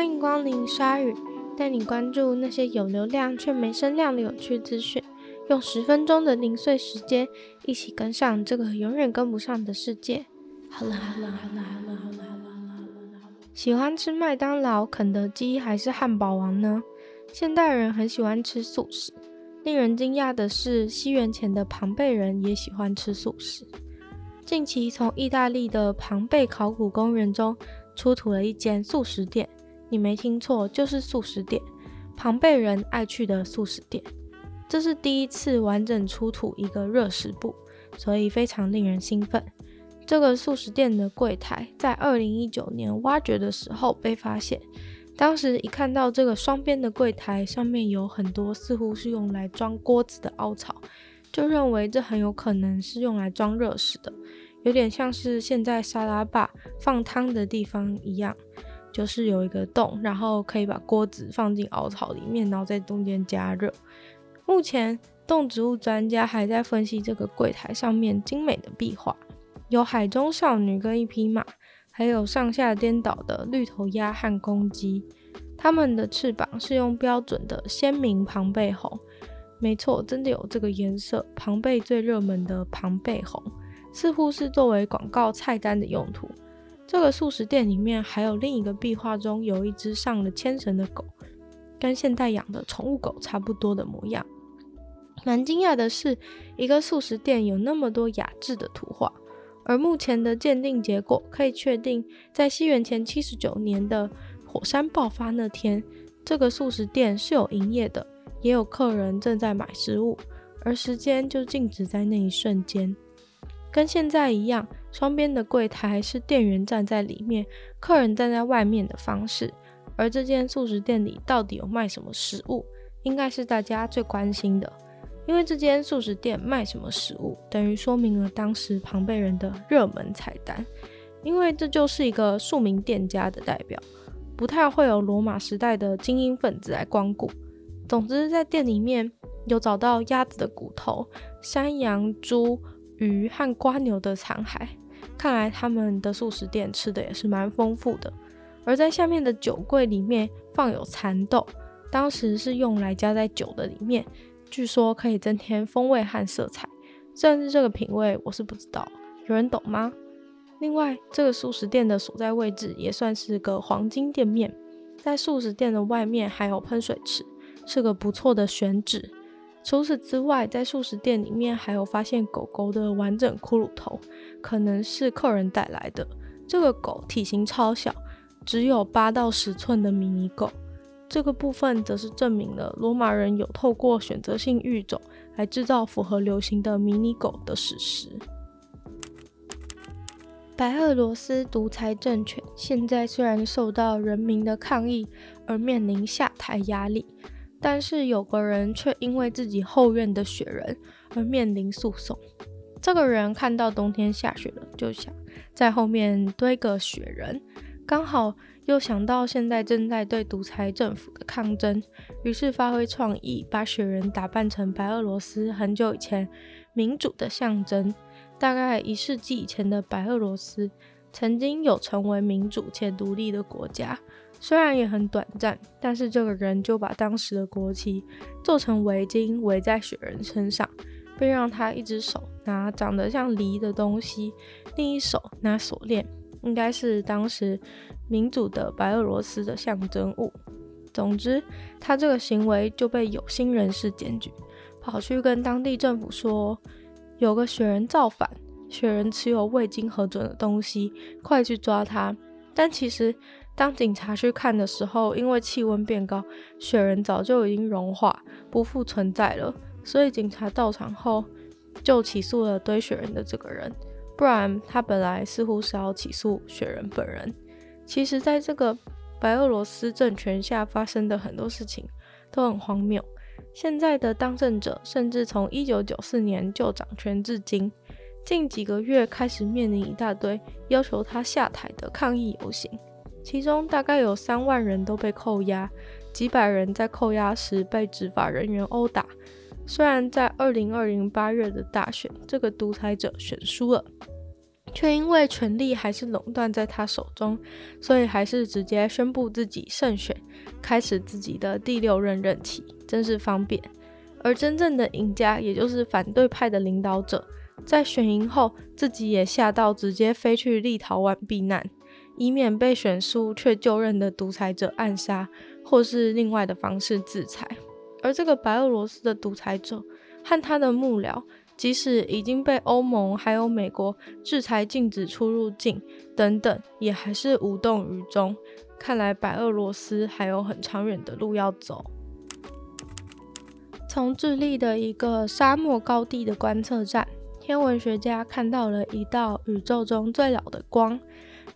欢迎光临鲨鱼，带你关注那些有流量却没声量的有趣资讯。用十分钟的零碎时间，一起跟上这个永远跟不上的世界。好了好了好了好了好了好了好了。喜欢吃麦当劳、肯德基还是汉堡王呢？现代人很喜欢吃素食。令人惊讶的是，西元前的庞贝人也喜欢吃素食。近期从意大利的庞贝考古公园中出土了一间素食店。你没听错，就是素食店，庞贝人爱去的素食店。这是第一次完整出土一个热食部，所以非常令人兴奋。这个素食店的柜台在二零一九年挖掘的时候被发现，当时一看到这个双边的柜台上面有很多似乎是用来装锅子的凹槽，就认为这很有可能是用来装热食的，有点像是现在沙拉吧放汤的地方一样。就是有一个洞，然后可以把锅子放进凹槽里面，然后在中间加热。目前动植物专家还在分析这个柜台上面精美的壁画，有海中少女跟一匹马，还有上下颠倒的绿头鸭和公鸡。它们的翅膀是用标准的鲜明庞贝红，没错，真的有这个颜色。庞贝最热门的庞贝红，似乎是作为广告菜单的用途。这个素食店里面还有另一个壁画中有一只上了牵绳的狗，跟现代养的宠物狗差不多的模样。蛮惊讶的是，一个素食店有那么多雅致的图画，而目前的鉴定结果可以确定，在西元前七十九年的火山爆发那天，这个素食店是有营业的，也有客人正在买食物，而时间就静止在那一瞬间。跟现在一样，双边的柜台是店员站在里面，客人站在外面的方式。而这间素食店里到底有卖什么食物，应该是大家最关心的。因为这间素食店卖什么食物，等于说明了当时庞贝人的热门菜单。因为这就是一个庶民店家的代表，不太会有罗马时代的精英分子来光顾。总之，在店里面有找到鸭子的骨头、山羊、猪。鱼和瓜牛的残骸，看来他们的素食店吃的也是蛮丰富的。而在下面的酒柜里面放有蚕豆，当时是用来加在酒的里面，据说可以增添风味和色彩。虽然是这个品味，我是不知道，有人懂吗？另外，这个素食店的所在位置也算是个黄金店面，在素食店的外面还有喷水池，是个不错的选址。除此之外，在素食店里面还有发现狗狗的完整骷髅头，可能是客人带来的。这个狗体型超小，只有八到十寸的迷你狗。这个部分则是证明了罗马人有透过选择性育种来制造符合流行的迷你狗的史实。白俄罗斯独裁政权现在虽然受到人民的抗议而面临下台压力。但是有个人却因为自己后院的雪人而面临诉讼。这个人看到冬天下雪了，就想在后面堆个雪人，刚好又想到现在正在对独裁政府的抗争，于是发挥创意，把雪人打扮成白俄罗斯很久以前民主的象征。大概一世纪以前的白俄罗斯，曾经有成为民主且独立的国家。虽然也很短暂，但是这个人就把当时的国旗做成围巾围在雪人身上，并让他一只手拿长得像梨的东西，另一手拿锁链，应该是当时民主的白俄罗斯的象征物。总之，他这个行为就被有心人士检举，跑去跟当地政府说，有个雪人造反，雪人持有未经核准的东西，快去抓他。但其实。当警察去看的时候，因为气温变高，雪人早就已经融化，不复存在了。所以警察到场后，就起诉了堆雪人的这个人。不然，他本来似乎是要起诉雪人本人。其实，在这个白俄罗斯政权下发生的很多事情都很荒谬。现在的当政者甚至从一九九四年就掌权至今，近几个月开始面临一大堆要求他下台的抗议游行。其中大概有三万人都被扣押，几百人在扣押时被执法人员殴打。虽然在二零二零八月的大选，这个独裁者选输了，却因为权力还是垄断在他手中，所以还是直接宣布自己胜选，开始自己的第六任任期，真是方便。而真正的赢家，也就是反对派的领导者，在选赢后，自己也吓到直接飞去立陶宛避难，以免被选书却就任的独裁者暗杀，或是另外的方式制裁。而这个白俄罗斯的独裁者和他的幕僚，即使已经被欧盟还有美国制裁，禁止出入境等等，也还是无动于衷。看来白俄罗斯还有很长远的路要走。从智利的一个沙漠高地的观测站，天文学家看到了一道宇宙中最老的光。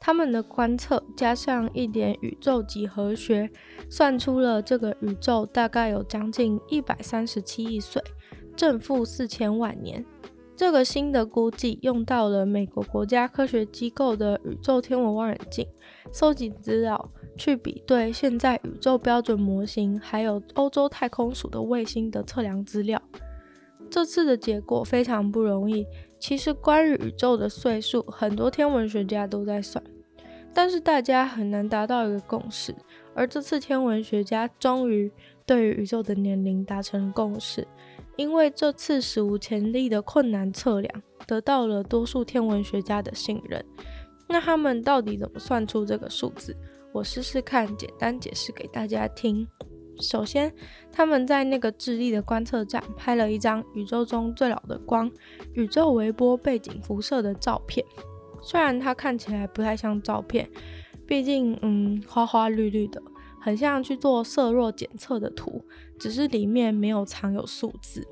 他们的观测加上一点宇宙几何学，算出了这个宇宙大概有将近一百三十七亿岁，正负四千万年。这个新的估计用到了美国国家科学机构的宇宙天文望远镜，搜集资料。去比对现在宇宙标准模型，还有欧洲太空署的卫星的测量资料。这次的结果非常不容易。其实关于宇宙的岁数，很多天文学家都在算，但是大家很难达到一个共识。而这次天文学家终于对于宇宙的年龄达成共识，因为这次史无前例的困难测量得到了多数天文学家的信任。那他们到底怎么算出这个数字？我试试看，简单解释给大家听。首先，他们在那个智利的观测站拍了一张宇宙中最老的光——宇宙微波背景辐射的照片。虽然它看起来不太像照片，毕竟，嗯，花花绿绿的，很像去做色弱检测的图，只是里面没有藏有数字。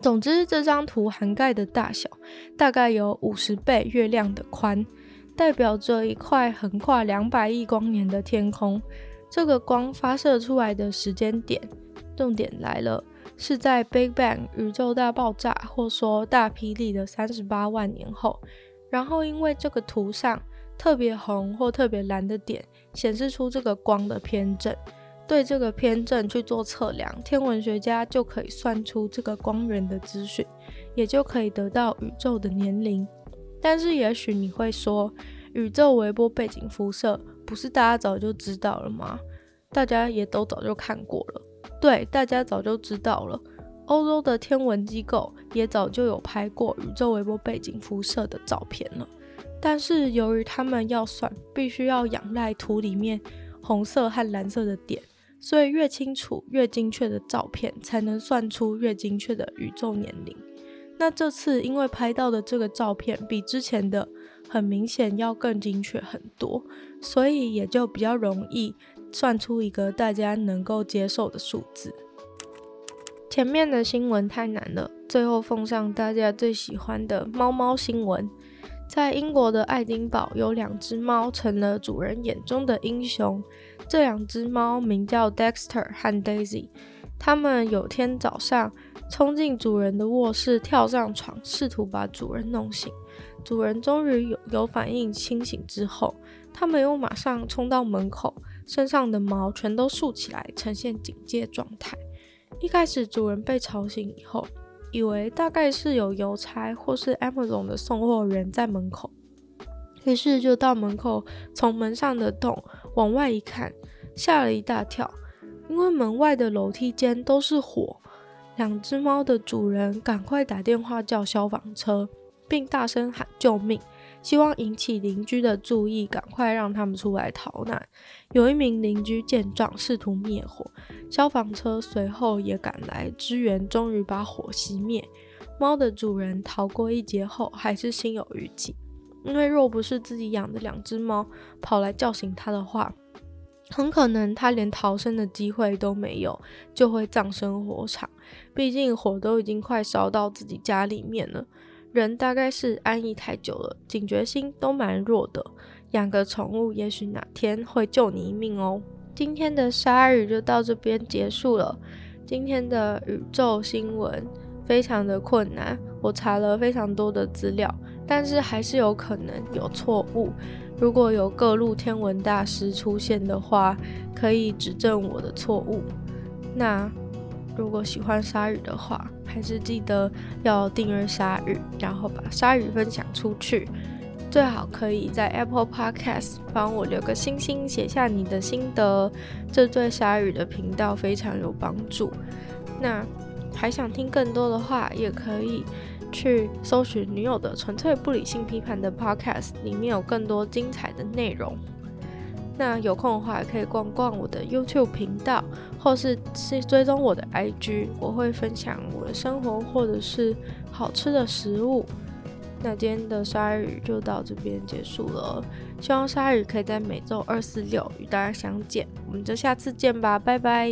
总之，这张图涵盖的大小大概有五十倍月亮的宽。代表着一块横跨两百亿光年的天空。这个光发射出来的时间点，重点来了，是在 Big Bang 宇宙大爆炸，或说大霹雳的三十八万年后。然后因为这个图上特别红或特别蓝的点，显示出这个光的偏振。对这个偏振去做测量，天文学家就可以算出这个光源的资讯，也就可以得到宇宙的年龄。但是，也许你会说，宇宙微波背景辐射不是大家早就知道了吗？大家也都早就看过了。对，大家早就知道了。欧洲的天文机构也早就有拍过宇宙微波背景辐射的照片了。但是，由于他们要算，必须要仰赖图里面红色和蓝色的点，所以越清楚、越精确的照片，才能算出越精确的宇宙年龄。那这次因为拍到的这个照片比之前的很明显要更精确很多，所以也就比较容易算出一个大家能够接受的数字。前面的新闻太难了，最后奉上大家最喜欢的猫猫新闻。在英国的爱丁堡，有两只猫成了主人眼中的英雄。这两只猫名叫 Dexter 和 Daisy。他们有天早上冲进主人的卧室，跳上床，试图把主人弄醒。主人终于有有反应，清醒之后，他没有马上冲到门口，身上的毛全都竖起来，呈现警戒状态。一开始，主人被吵醒以后，以为大概是有邮差或是 Amazon 的送货员在门口，于是就到门口，从门上的洞往外一看，吓了一大跳。因为门外的楼梯间都是火，两只猫的主人赶快打电话叫消防车，并大声喊救命，希望引起邻居的注意，赶快让他们出来逃难。有一名邻居见状，试图灭火，消防车随后也赶来支援，终于把火熄灭。猫的主人逃过一劫后，还是心有余悸，因为若不是自己养的两只猫跑来叫醒他的话，很可能他连逃生的机会都没有，就会葬身火场。毕竟火都已经快烧到自己家里面了，人大概是安逸太久了，警觉心都蛮弱的。养个宠物，也许哪天会救你一命哦。今天的鲨鱼就到这边结束了。今天的宇宙新闻非常的困难，我查了非常多的资料，但是还是有可能有错误。如果有各路天文大师出现的话，可以指正我的错误。那如果喜欢鲨鱼的话，还是记得要订阅鲨鱼，然后把鲨鱼分享出去。最好可以在 Apple Podcast 帮我留个星星，写下你的心得，这对鲨鱼的频道非常有帮助。那还想听更多的话，也可以去搜寻女友的纯粹不理性批判的 Podcast，里面有更多精彩的内容。那有空的话，可以逛逛我的 YouTube 频道，或是是追踪我的 IG，我会分享我的生活或者是好吃的食物。那今天的鲨鱼就到这边结束了，希望鲨鱼可以在每周二、四、六与大家相见，我们就下次见吧，拜拜。